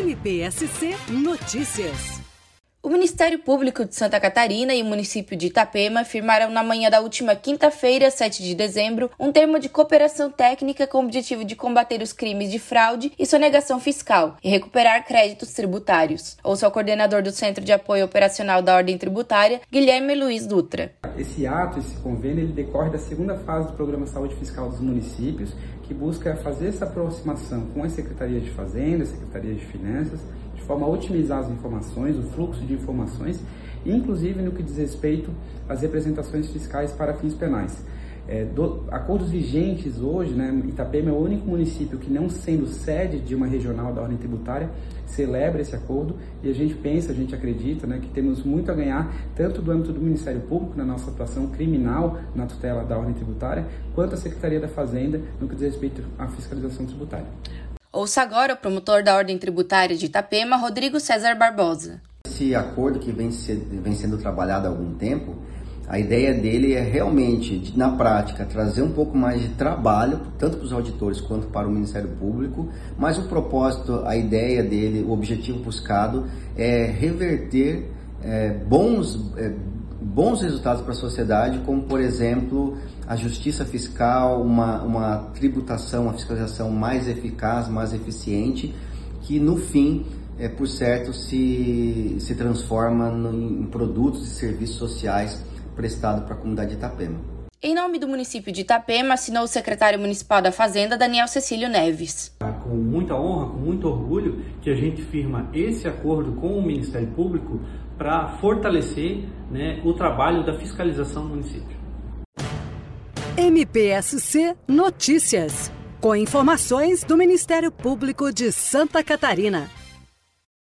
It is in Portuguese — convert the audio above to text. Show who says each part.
Speaker 1: NPSC Notícias.
Speaker 2: O Ministério Público de Santa Catarina e o município de Itapema firmaram na manhã da última quinta-feira, 7 de dezembro, um termo de cooperação técnica com o objetivo de combater os crimes de fraude e sonegação fiscal e recuperar créditos tributários. Ouça o coordenador do Centro de Apoio Operacional da Ordem Tributária, Guilherme Luiz Dutra.
Speaker 3: Esse ato, esse convênio, ele decorre da segunda fase do Programa Saúde Fiscal dos Municípios, que busca fazer essa aproximação com as secretarias de Fazenda, secretarias de Finanças, de forma a otimizar as informações, o fluxo de informações, inclusive no que diz respeito às representações fiscais para fins penais. É, do, acordos vigentes hoje, né, Itapema é o único município que, não sendo sede de uma regional da ordem tributária, celebra esse acordo e a gente pensa, a gente acredita né, que temos muito a ganhar, tanto do âmbito do Ministério Público, na nossa atuação criminal na tutela da ordem tributária, quanto a Secretaria da Fazenda, no que diz respeito à fiscalização tributária.
Speaker 2: Ouça agora o promotor da Ordem Tributária de Itapema, Rodrigo César Barbosa.
Speaker 4: Esse acordo que vem, se, vem sendo trabalhado há algum tempo, a ideia dele é realmente, na prática, trazer um pouco mais de trabalho, tanto para os auditores quanto para o Ministério Público, mas o propósito, a ideia dele, o objetivo buscado é reverter é, bons, é, bons resultados para a sociedade, como, por exemplo, a justiça fiscal, uma, uma tributação, uma fiscalização mais eficaz, mais eficiente, que no fim é, por certo, se, se transforma no, em produtos e serviços sociais prestado para a comunidade de Itapema.
Speaker 2: Em nome do município de Itapema, assinou o secretário municipal da Fazenda, Daniel Cecílio Neves.
Speaker 5: Com muita honra, com muito orgulho, que a gente firma esse acordo com o Ministério Público para fortalecer né, o trabalho da fiscalização do município.
Speaker 1: MPSC Notícias, com informações do Ministério Público de Santa Catarina.